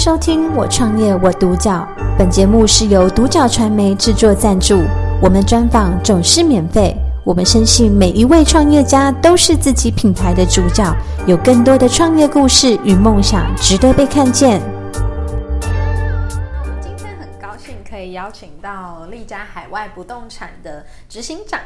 收听《我创业我独角》，本节目是由独角传媒制作赞助，我们专访总是免费。我们深信每一位创业家都是自己品牌的主角，有更多的创业故事与梦想值得被看见。那我们今天很高兴可以邀请到丽家海外不动产的执行长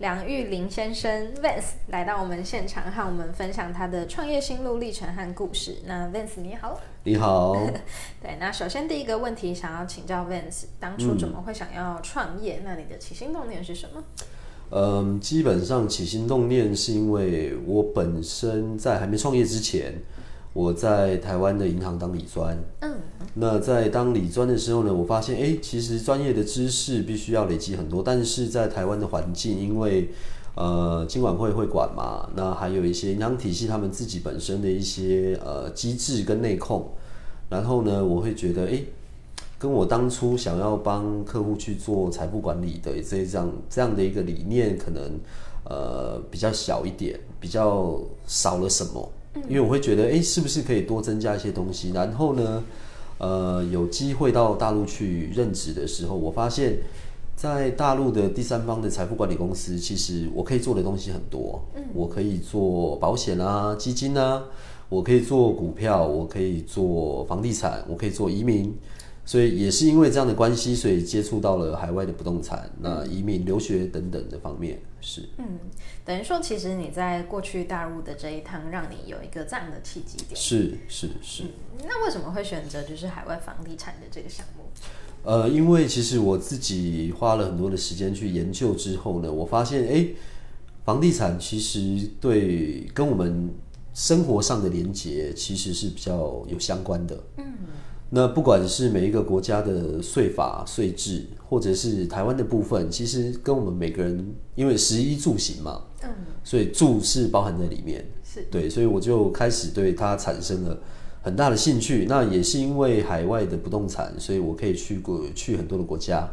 梁玉林先生 Vance 来到我们现场，和我们分享他的创业心路历程和故事。那 Vance 你好，你好，对，那首先第一个问题想要请教 Vance，当初怎么会想要创业？那你的起心动念是什么？嗯，基本上起心动念是因为我本身在还没创业之前，我在台湾的银行当理专。嗯，那在当理专的时候呢，我发现，哎、其实专业的知识必须要累积很多，但是在台湾的环境，因为呃，金管会会管嘛，那还有一些银行体系他们自己本身的一些呃机制跟内控，然后呢，我会觉得，哎、跟我当初想要帮客户去做财富管理的这这样这样的一个理念，可能呃比较小一点，比较少了什么。因为我会觉得，哎、是不是可以多增加一些东西？然后呢，呃，有机会到大陆去任职的时候，我发现，在大陆的第三方的财富管理公司，其实我可以做的东西很多。我可以做保险啊、基金啊，我可以做股票，我可以做房地产，我可以做移民。所以也是因为这样的关系，所以接触到了海外的不动产、那移民、留学等等的方面。是，嗯等于说，其实你在过去大陆的这一趟，让你有一个这样的契机点。是，是，是。那为什么会选择就是海外房地产的这个项目？呃，因为其实我自己花了很多的时间去研究之后呢，我发现，哎，房地产其实对跟我们生活上的连接其实是比较有相关的。嗯，那不管是每一个国家的税法、税制，或者是台湾的部分，其实跟我们每个人，因为食衣住行嘛，嗯，所以住是包含在里面。是对，所以我就开始对它产生了很大的兴趣。那也是因为海外的不动产，所以我可以去过去很多的国家。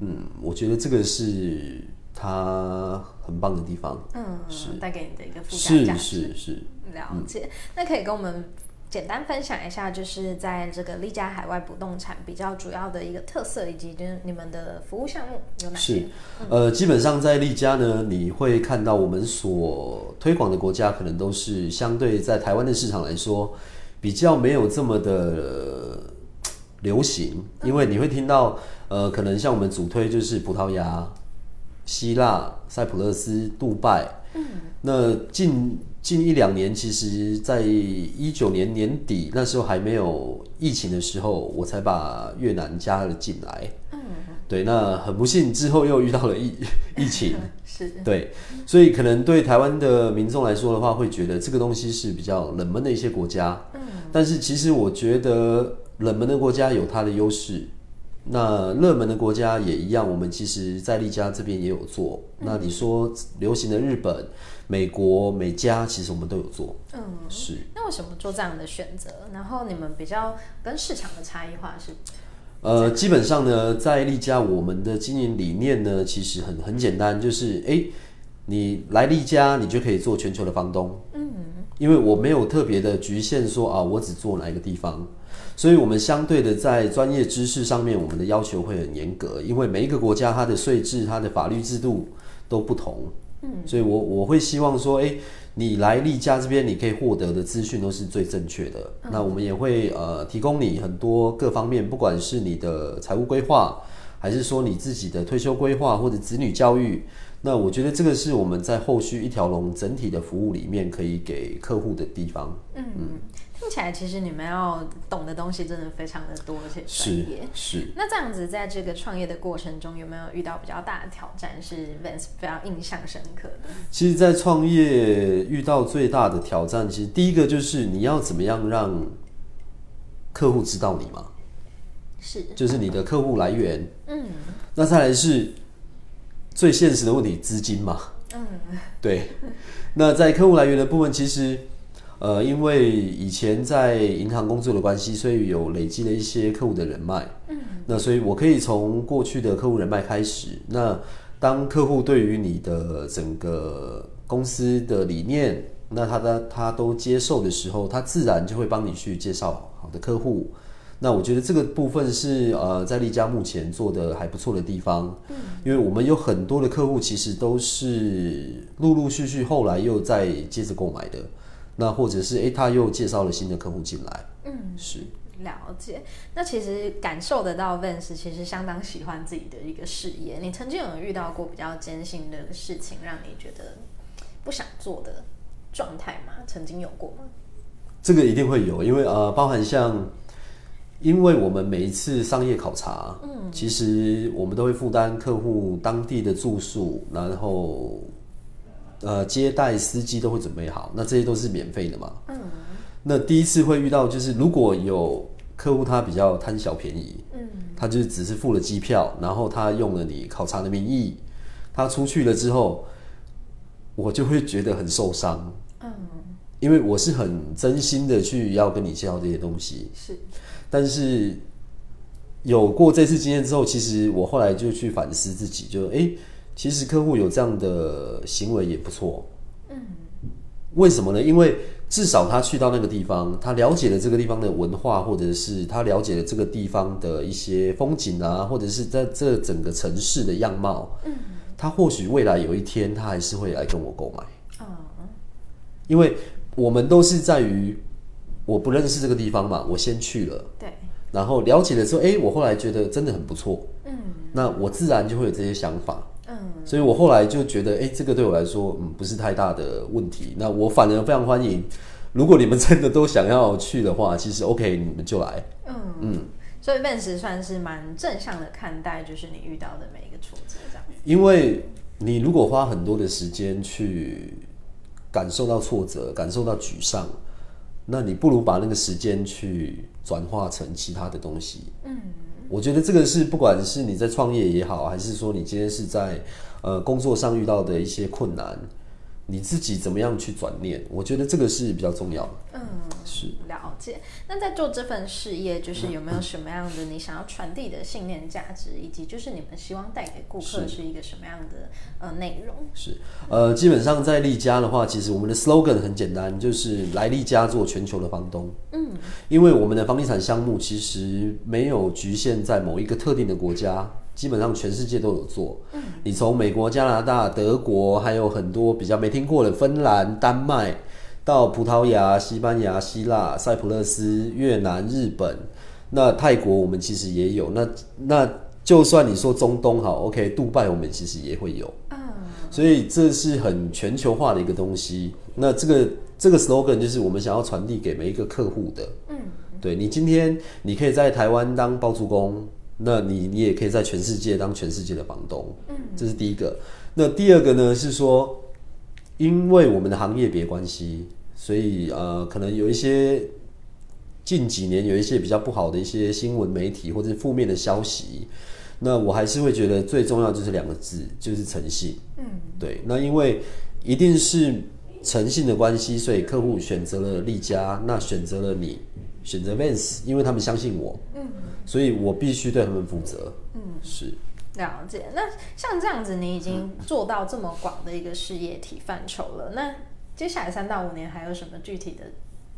嗯我觉得这个是它很棒的地方。嗯，是带给你的一个附加是价值。是是，了解。那可以跟我们简单分享一下，就是在这个丽家海外不动产比较主要的一个特色，以及就是你们的服务项目有哪些是？呃，基本上在丽家呢，你会看到我们所推广的国家，可能都是相对在台湾的市场来说，比较没有这么的呃流行，因为你会听到，呃，可能像我们主推就是葡萄牙、希腊、塞浦路斯、杜拜。嗯那近近一两年，其实，在一九年年底那时候还没有疫情的时候，我才把越南加了进来。嗯。对，那很不幸之后又遇到了疫疫情，是。对，所以可能对台湾的民众来说的话，会觉得这个东西是比较冷门的一些国家。嗯，但是其实我觉得冷门的国家有它的优势，那热门的国家也一样。我们其实，在丽家这边也有做。那你说流行的日本、美国、美加，其实我们都有做。嗯，是。那为什么做这样的选择？然后你们比较跟市场的差异化是？呃，基本上呢，在丽家我们的经营理念呢，其实很很简单，就是哎、诶你来丽家，你就可以做全球的房东。嗯，因为我没有特别的局限说啊，我只做哪一个地方，所以我们相对的在专业知识上面，我们的要求会很严格，因为每一个国家它的税制、它的法律制度都不同。嗯，所以我我会希望说，哎、你来丽家这边，你可以获得的资讯都是最正确的。那我们也会呃提供你很多各方面，不管是你的财务规划，还是说你自己的退休规划或者子女教育。那我觉得这个是我们在后续一条龙整体的服务里面可以给客户的地方。嗯。嗯听起来其实你们要懂的东西真的非常的多，而且专是业。是。那这样子，在这个创业的过程中，有没有遇到比较大的挑战，是 Vance 非常印象深刻的？其实，在创业遇到最大的挑战，其实第一个就是你要怎么样让客户知道你嘛，是，就是你的客户来源。嗯，那再来是最现实的问题，资金嘛。嗯，对。那在客户来源的部分，其实呃，因为以前在银行工作的关系，所以有累积了一些客户的人脉。嗯，那所以我可以从过去的客户人脉开始。那当客户对于你的整个公司的理念，那他的他都接受的时候，他自然就会帮你去介绍好的客户。那我觉得这个部分是呃，在丽家目前做的还不错的地方，嗯，因为我们有很多的客户其实都是陆陆续续后来又再接着购买的，那或者是诶、他又介绍了新的客户进来，嗯，是。了解，那其实感受得到，Vance 其实相当喜欢自己的一个事业。你曾经有遇到过比较艰辛的事情，让你觉得不想做的状态吗？曾经有过吗？这个一定会有，因为呃，包含像，因为我们每一次商业考察，嗯，其实我们都会负担客户当地的住宿，然后呃接待司机都会准备好，那这些都是免费的嘛，嗯。那第一次会遇到，就是如果有客户他比较贪小便宜，嗯，他就只是付了机票，然后他用了你考察的名义，他出去了之后，我就会觉得很受伤，嗯，因为我是很真心的去要跟你介绍这些东西，是，但是有过这次经验之后，其实我后来就去反思自己，就哎，其实客户有这样的行为也不错，嗯，为什么呢？因为至少他去到那个地方，他了解了这个地方的文化，或者是他了解了这个地方的一些风景啊，或者是在这整个城市的样貌。嗯，他或许未来有一天，他还是会来跟我购买。哦，因为我们都是在于我不认识这个地方嘛，我先去了，对，然后了解了之后，哎，我后来觉得真的很不错。嗯，那我自然就会有这些想法。嗯，所以我后来就觉得，哎，这个对我来说，嗯，不是太大的问题。那我反而非常欢迎，如果你们真的都想要去的话，其实 OK，你们就来。嗯嗯，所以 Vance 算是蛮正向的看待，就是你遇到的每一个挫折这样。因为你如果花很多的时间去感受到挫折，感受到沮丧，那你不如把那个时间去转化成其他的东西。嗯。我觉得这个是不管是你在创业也好，还是说你今天是在呃工作上遇到的一些困难。你自己怎么样去转念？我觉得这个是比较重要的。嗯，是了解。那在做这份事业，就是有没有什么样的你想要传递的信念价值，以及就是你们希望带给顾客是一个什么样的呃内容？是呃，基本上在利家的话，其实我们的 slogan 很简单，就是来利家做全球的房东。嗯，因为我们的房地产项目其实没有局限在某一个特定的国家。基本上全世界都有做，嗯，你从美国、加拿大、德国，还有很多比较没听过的芬兰、丹麦，到葡萄牙、西班牙、希腊、塞浦路斯、越南、日本，那泰国我们其实也有。那那就算你说中东好，OK，杜拜我们其实也会有，嗯，所以这是很全球化的一个东西。那这个这个 slogan 就是我们想要传递给每一个客户的，嗯，对你今天你可以在台湾当包租公。那你你也可以在全世界当全世界的房东，嗯，这是第一个。那第二个呢是说，因为我们的行业别关系，所以呃，可能有一些近几年有一些比较不好的一些新闻媒体或者负面的消息，那我还是会觉得最重要就是两个字，就是诚信。嗯，对。那因为一定是诚信的关系，所以客户选择了利家，那选择了你。选择 Vance，因为他们相信我，嗯，所以我必须对他们负责，嗯，是了解。那像这样子，你已经做到这么广的一个事业体范畴了，那接下来三到五年还有什么具体的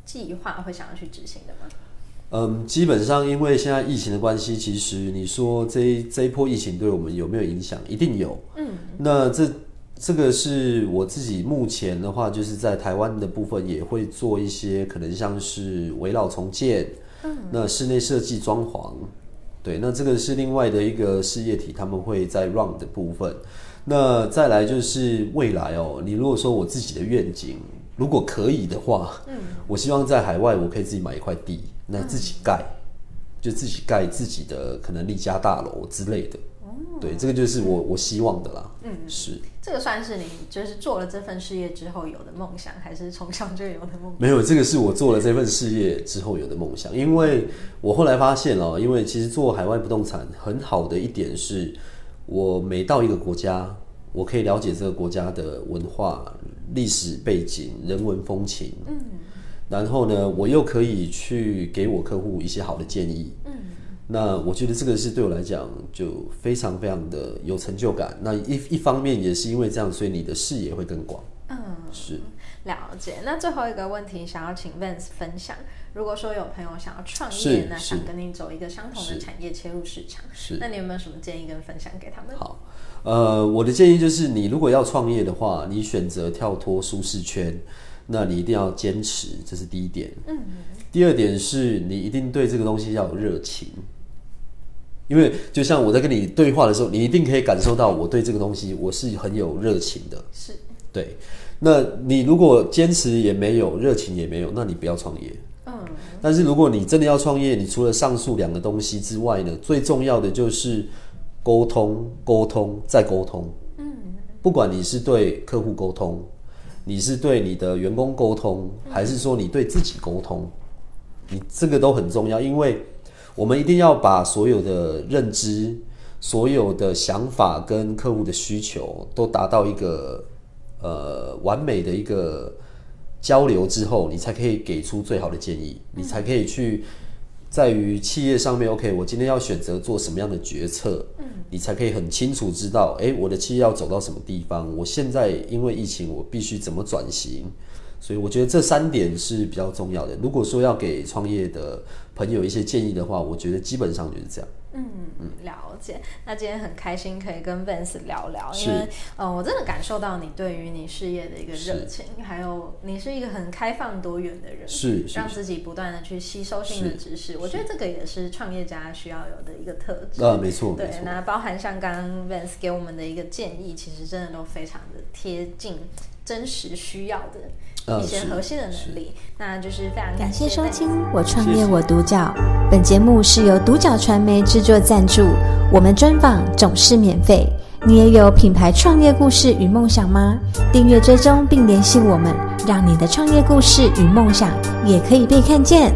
计划会想要去执行的吗？嗯，基本上因为现在疫情的关系，其实你说这这一波疫情对我们有没有影响？一定有，嗯，那这。这个是我自己目前的话，就是在台湾的部分也会做一些，可能像是围绕重建，嗯，那室内设计装潢，对，那这个是另外的一个事业体，他们会在 run 的部分。那再来就是未来哦，你如果说我自己的愿景，如果可以的话，嗯，我希望在海外我可以自己买一块地，那自己盖，就自己盖自己的可能立家大楼之类的。对，这个就是我我希望的啦。嗯，是这个算是你就是做了这份事业之后有的梦想，还是从小就有的梦？没有，这个是我做了这份事业之后有的梦想。因为我后来发现哦，因为其实做海外不动产很好的一点是，我每到一个国家，我可以了解这个国家的文化、历史背景、人文风情。嗯，然后呢，我又可以去给我客户一些好的建议。嗯。那我觉得这个是对我来讲就非常非常的有成就感。那一一方面也是因为这样，所以你的视野会更广。嗯，是了解。那最后一个问题，想要请 Vance 分享。如果说有朋友想要创业是，那想跟你走一个相同的产业切入市场，是那你有没有什么建议跟分享给他们？好，呃，我的建议就是，你如果要创业的话，你选择跳脱舒适圈，那你一定要坚持，这是第一点。嗯。第二点是你一定对这个东西要有热情，因为就像我在跟你对话的时候，你一定可以感受到我对这个东西我是很有热情的。是，对，那你如果坚持也没有，热情也没有，那你不要创业。嗯，但是如果你真的要创业，你除了上述两个东西之外呢，最重要的就是沟通、沟通再沟通。嗯，不管你是对客户沟通，你是对你的员工沟通，还是说你对自己沟通，你这个都很重要，因为我们一定要把所有的认知、所有的想法跟客户的需求都达到一个呃完美的一个交流之后，你才可以给出最好的建议，你才可以去在于企业上面，OK，我今天要选择做什么样的决策，嗯，你才可以很清楚知道，诶，我的企业要走到什么地方，我现在因为疫情，我必须怎么转型。所以我觉得这三点是比较重要的。如果说要给创业的朋友一些建议的话，我觉得基本上就是这样。嗯，了解。那今天很开心可以跟 Vance 聊聊，因为呃，我真的感受到你对于你事业的一个热情，还有你是一个很开放多元的人，是是让自己不断的去吸收新的知识。我觉得这个也是创业家需要有的一个特质。啊，没错，没对，那包含像刚刚 Vance 给我们的一个建议，其实真的都非常的贴近真实需要的呃一些核心的能力。那就是非常感谢收听《我创业我独角》，本节目是由独角传媒制作赞助，我们专访总是免费。你也有品牌创业故事与梦想吗？订阅追踪并联系我们，让你的创业故事与梦想也可以被看见。